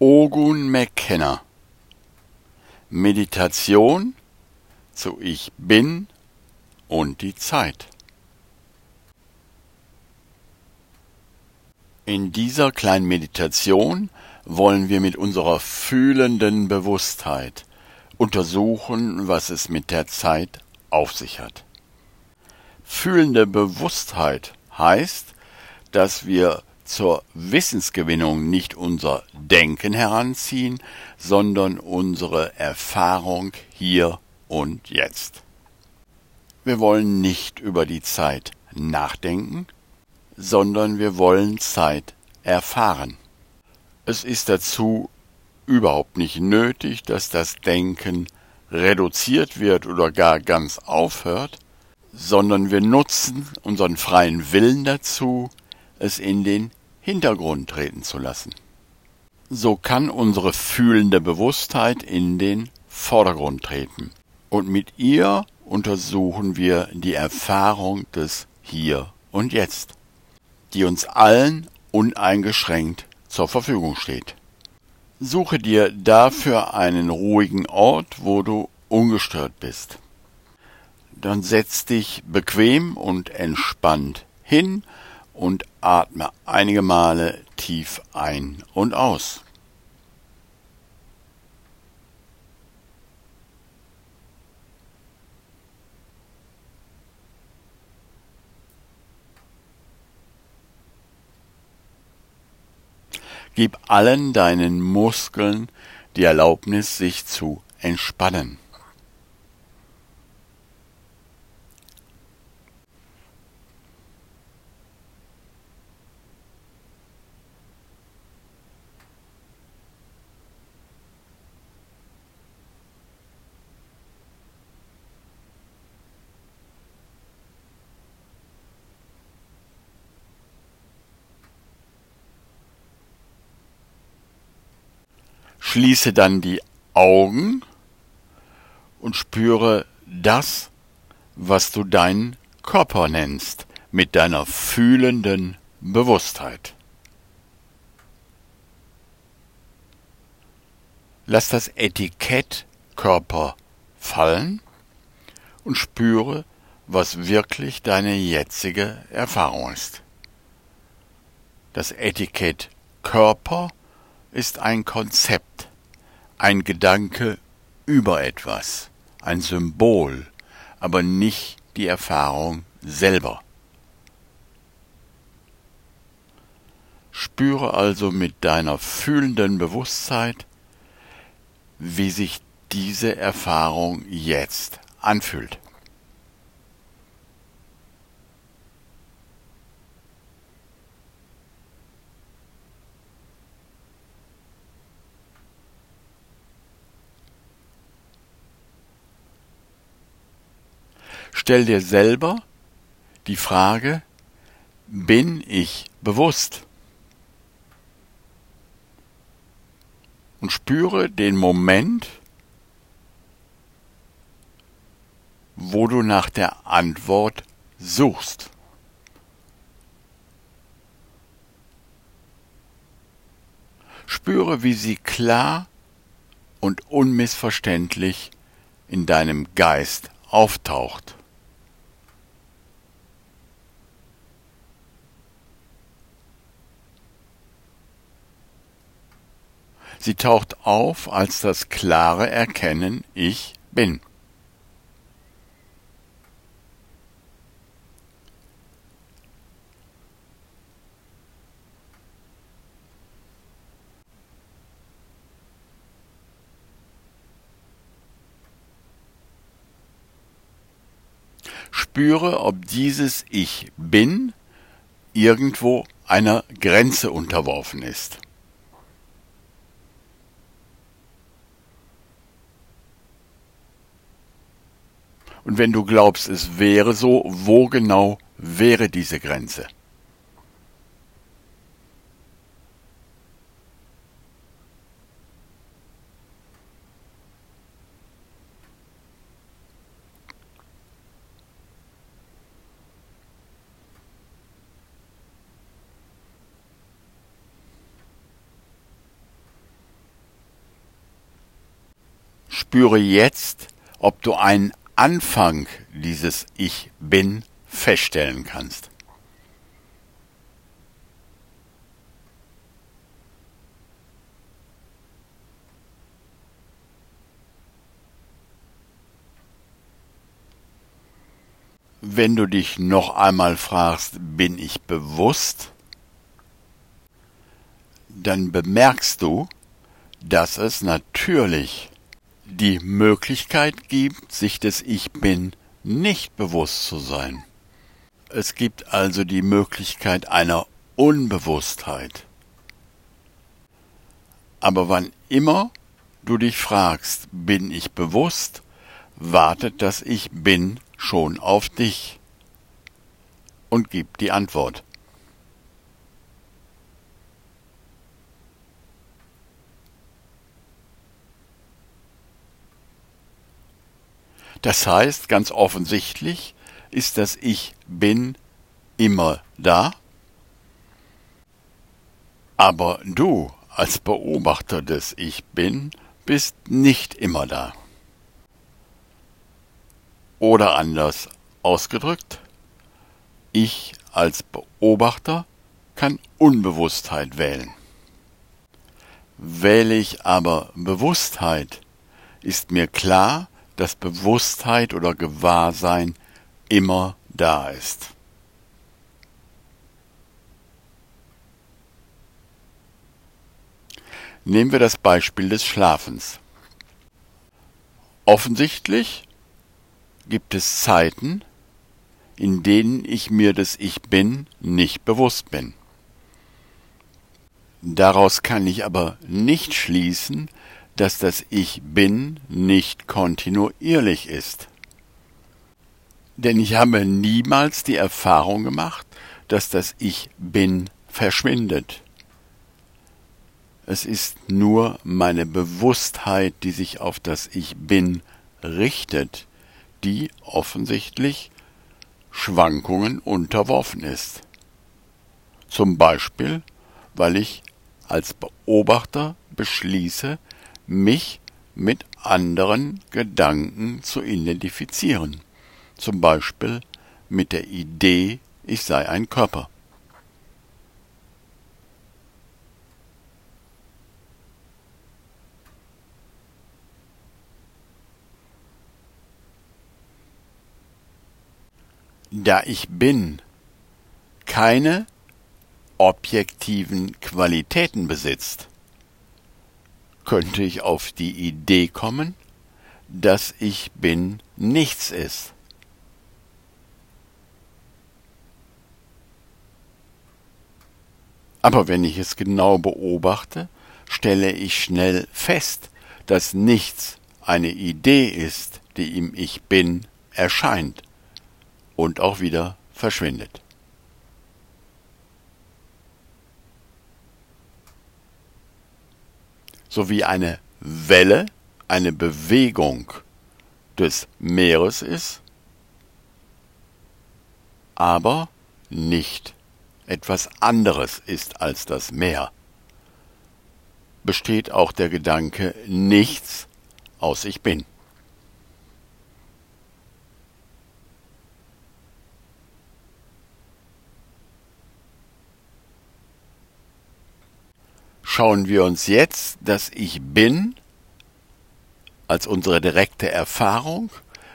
Ogun McKenna Meditation zu Ich Bin und die Zeit. In dieser kleinen Meditation wollen wir mit unserer fühlenden Bewusstheit untersuchen, was es mit der Zeit auf sich hat. Fühlende Bewusstheit heißt, dass wir zur Wissensgewinnung nicht unser Denken heranziehen, sondern unsere Erfahrung hier und jetzt. Wir wollen nicht über die Zeit nachdenken, sondern wir wollen Zeit erfahren. Es ist dazu überhaupt nicht nötig, dass das Denken reduziert wird oder gar ganz aufhört, sondern wir nutzen unseren freien Willen dazu, es in den Hintergrund treten zu lassen. So kann unsere fühlende Bewusstheit in den Vordergrund treten. Und mit ihr untersuchen wir die Erfahrung des Hier und Jetzt, die uns allen uneingeschränkt zur Verfügung steht. Suche dir dafür einen ruhigen Ort, wo du ungestört bist. Dann setz dich bequem und entspannt hin und atme einige Male tief ein und aus. Gib allen deinen Muskeln die Erlaubnis, sich zu entspannen. Schließe dann die Augen und spüre das, was du deinen Körper nennst, mit deiner fühlenden Bewusstheit. Lass das Etikett Körper fallen und spüre, was wirklich deine jetzige Erfahrung ist. Das Etikett Körper ist ein Konzept, ein Gedanke über etwas, ein Symbol, aber nicht die Erfahrung selber. Spüre also mit deiner fühlenden Bewusstheit, wie sich diese Erfahrung jetzt anfühlt. Stell dir selber die Frage, bin ich bewusst? Und spüre den Moment, wo du nach der Antwort suchst. Spüre, wie sie klar und unmissverständlich in deinem Geist auftaucht. Sie taucht auf als das klare Erkennen Ich bin. Spüre, ob dieses Ich bin irgendwo einer Grenze unterworfen ist. Und wenn du glaubst, es wäre so, wo genau wäre diese Grenze? spüre jetzt, ob du einen Anfang dieses Ich bin feststellen kannst. Wenn du dich noch einmal fragst, bin ich bewusst? Dann bemerkst du, dass es natürlich die Möglichkeit gibt, sich des Ich bin nicht bewusst zu sein. Es gibt also die Möglichkeit einer Unbewusstheit. Aber wann immer du dich fragst, bin ich bewusst, wartet das Ich bin schon auf dich und gibt die Antwort. Das heißt, ganz offensichtlich ist das Ich bin immer da, aber du als Beobachter des Ich bin bist nicht immer da. Oder anders ausgedrückt, ich als Beobachter kann Unbewusstheit wählen. Wähle ich aber Bewusstheit, ist mir klar, dass Bewusstheit oder Gewahrsein immer da ist. Nehmen wir das Beispiel des Schlafens. Offensichtlich gibt es Zeiten, in denen ich mir des Ich bin nicht bewusst bin. Daraus kann ich aber nicht schließen, dass das Ich bin nicht kontinuierlich ist. Denn ich habe niemals die Erfahrung gemacht, dass das Ich bin verschwindet. Es ist nur meine Bewusstheit, die sich auf das Ich bin richtet, die offensichtlich Schwankungen unterworfen ist. Zum Beispiel, weil ich als Beobachter beschließe, mich mit anderen Gedanken zu identifizieren, zum Beispiel mit der Idee, ich sei ein Körper. Da ich bin keine objektiven Qualitäten besitzt, könnte ich auf die Idee kommen, dass ich bin nichts ist. Aber wenn ich es genau beobachte, stelle ich schnell fest, dass nichts eine Idee ist, die im Ich bin erscheint und auch wieder verschwindet. Sowie eine Welle, eine Bewegung des Meeres ist, aber nicht etwas anderes ist als das Meer, besteht auch der Gedanke nichts aus ich bin. Schauen wir uns jetzt das Ich bin als unsere direkte Erfahrung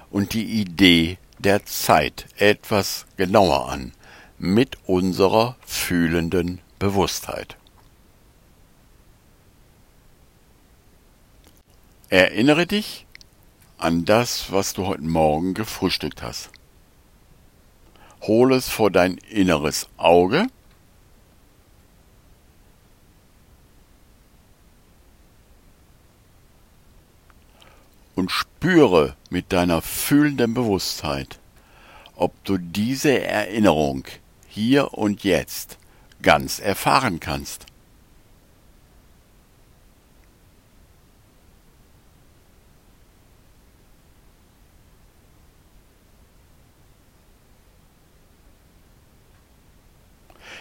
und die Idee der Zeit etwas genauer an mit unserer fühlenden Bewusstheit. Erinnere dich an das, was du heute Morgen gefrühstückt hast. Hol es vor dein inneres Auge und spüre mit deiner fühlenden Bewusstheit, ob du diese Erinnerung hier und jetzt ganz erfahren kannst.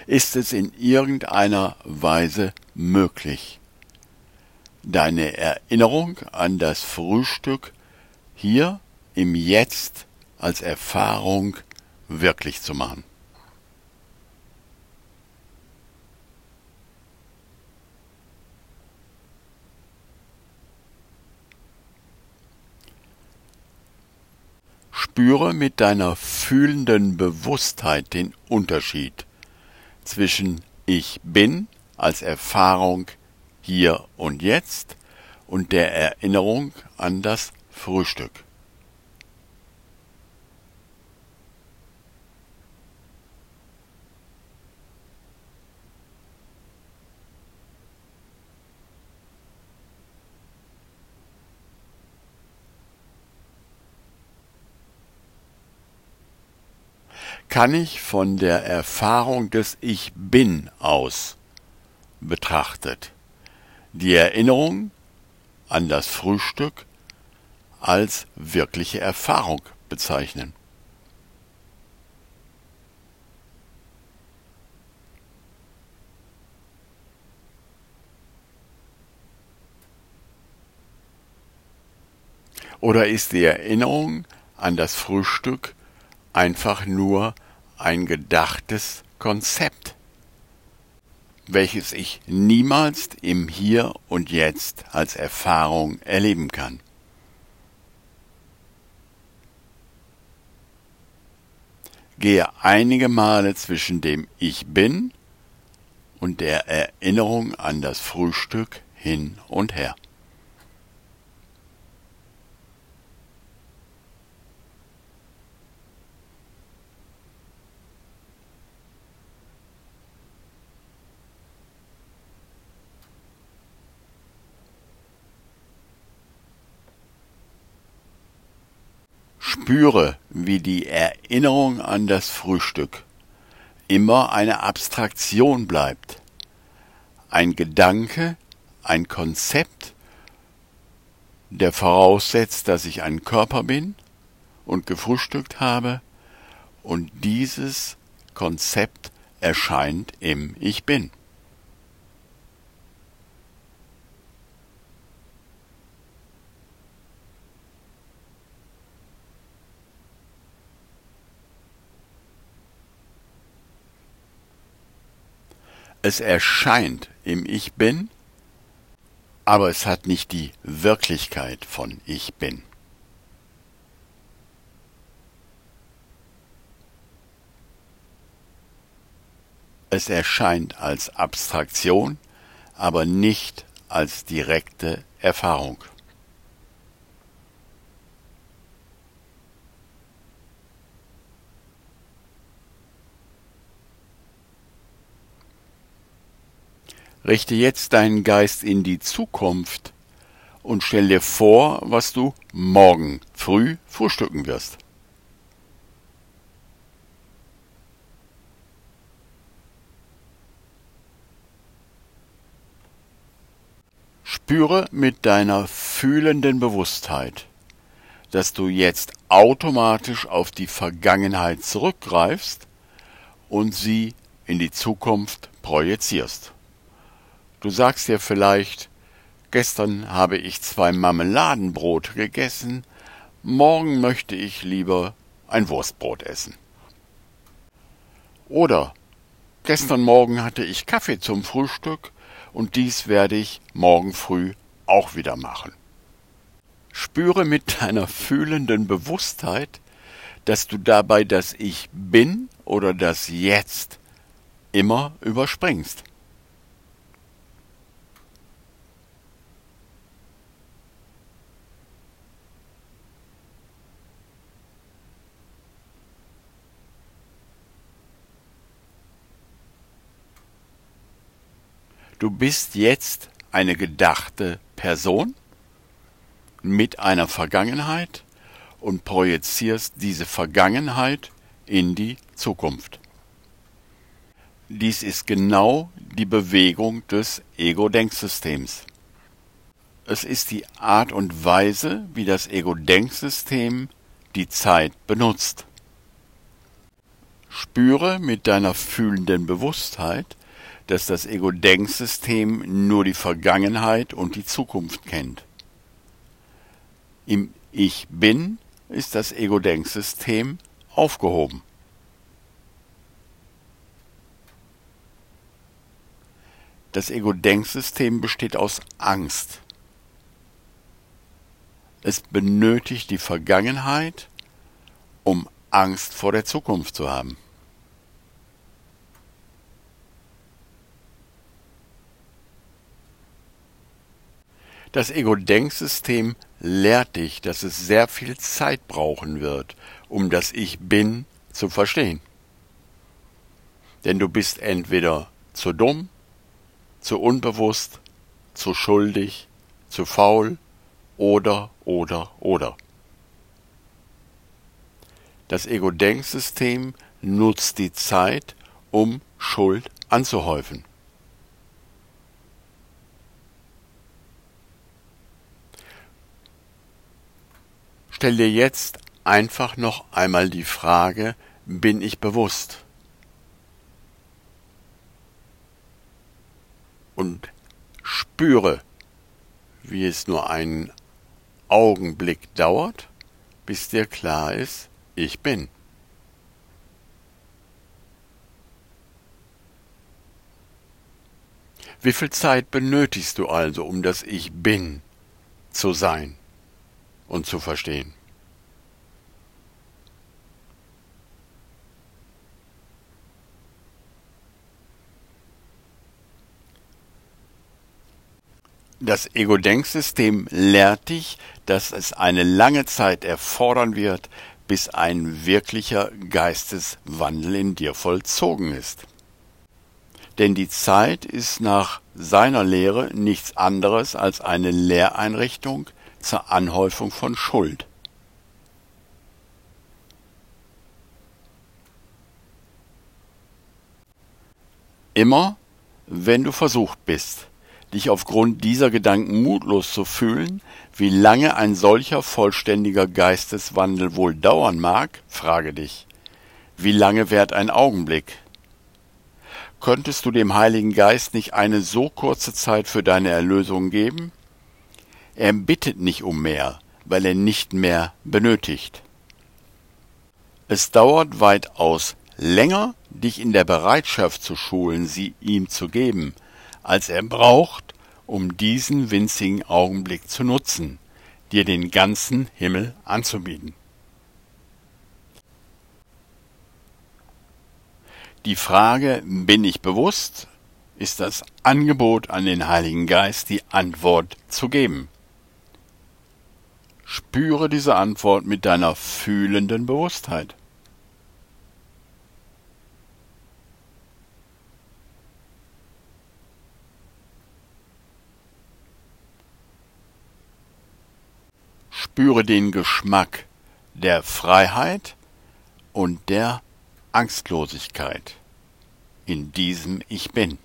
Ist es in irgendeiner Weise möglich, deine Erinnerung an das Frühstück hier im Jetzt als Erfahrung wirklich zu machen. Spüre mit deiner fühlenden Bewusstheit den Unterschied zwischen Ich bin als Erfahrung hier und jetzt und der Erinnerung an das Frühstück. kann ich von der Erfahrung des Ich Bin aus betrachtet die Erinnerung an das Frühstück als wirkliche Erfahrung bezeichnen. Oder ist die Erinnerung an das Frühstück einfach nur ein gedachtes Konzept, welches ich niemals im Hier und Jetzt als Erfahrung erleben kann. Gehe einige Male zwischen dem Ich bin und der Erinnerung an das Frühstück hin und her. Spüre, wie die Erinnerung an das Frühstück immer eine Abstraktion bleibt, ein Gedanke, ein Konzept, der voraussetzt, dass ich ein Körper bin und gefrühstückt habe, und dieses Konzept erscheint im Ich bin. Es erscheint im Ich bin, aber es hat nicht die Wirklichkeit von Ich bin. Es erscheint als Abstraktion, aber nicht als direkte Erfahrung. Richte jetzt deinen Geist in die Zukunft und stell dir vor, was du morgen früh frühstücken wirst. Spüre mit deiner fühlenden Bewusstheit, dass du jetzt automatisch auf die Vergangenheit zurückgreifst und sie in die Zukunft projizierst. Du sagst dir vielleicht, gestern habe ich zwei Marmeladenbrot gegessen, morgen möchte ich lieber ein Wurstbrot essen. Oder gestern Morgen hatte ich Kaffee zum Frühstück und dies werde ich morgen früh auch wieder machen. Spüre mit deiner fühlenden Bewusstheit, dass du dabei das Ich bin oder das Jetzt immer überspringst. Du bist jetzt eine gedachte Person mit einer Vergangenheit und projizierst diese Vergangenheit in die Zukunft. Dies ist genau die Bewegung des Ego-Denksystems. Es ist die Art und Weise, wie das Ego-Denksystem die Zeit benutzt. Spüre mit deiner fühlenden Bewusstheit, dass das Ego-Denksystem nur die Vergangenheit und die Zukunft kennt. Im Ich Bin ist das Ego-Denksystem aufgehoben. Das Ego-Denksystem besteht aus Angst. Es benötigt die Vergangenheit, um Angst vor der Zukunft zu haben. Das Ego-Denksystem lehrt dich, dass es sehr viel Zeit brauchen wird, um das Ich Bin zu verstehen. Denn du bist entweder zu dumm, zu unbewusst, zu schuldig, zu faul oder, oder, oder. Das Ego-Denksystem nutzt die Zeit, um Schuld anzuhäufen. Stell dir jetzt einfach noch einmal die Frage, bin ich bewusst? Und spüre, wie es nur einen Augenblick dauert, bis dir klar ist, ich bin. Wie viel Zeit benötigst du also, um das Ich bin zu sein? Und zu verstehen. Das Ego-Denksystem lehrt dich, dass es eine lange Zeit erfordern wird, bis ein wirklicher Geisteswandel in dir vollzogen ist. Denn die Zeit ist nach seiner Lehre nichts anderes als eine Lehreinrichtung, zur Anhäufung von Schuld. Immer, wenn du versucht bist, dich aufgrund dieser Gedanken mutlos zu fühlen, wie lange ein solcher vollständiger Geisteswandel wohl dauern mag, frage dich, wie lange währt ein Augenblick? Könntest du dem Heiligen Geist nicht eine so kurze Zeit für deine Erlösung geben? Er bittet nicht um mehr, weil er nicht mehr benötigt. Es dauert weitaus länger, dich in der Bereitschaft zu schulen, sie ihm zu geben, als er braucht, um diesen winzigen Augenblick zu nutzen, dir den ganzen Himmel anzubieten. Die Frage, bin ich bewusst, ist das Angebot an den Heiligen Geist, die Antwort zu geben. Spüre diese Antwort mit deiner fühlenden Bewusstheit. Spüre den Geschmack der Freiheit und der Angstlosigkeit in diesem Ich bin.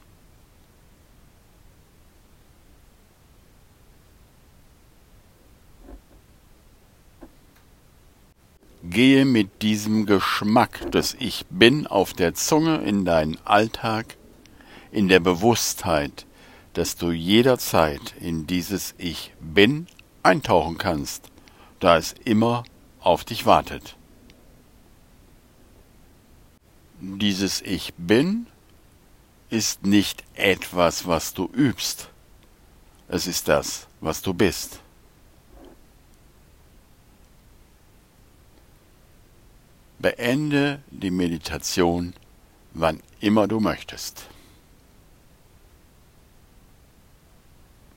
Gehe mit diesem Geschmack des Ich bin auf der Zunge in deinen Alltag, in der Bewusstheit, dass du jederzeit in dieses Ich bin eintauchen kannst, da es immer auf dich wartet. Dieses Ich bin ist nicht etwas, was du übst, es ist das, was du bist. Beende die Meditation, wann immer du möchtest.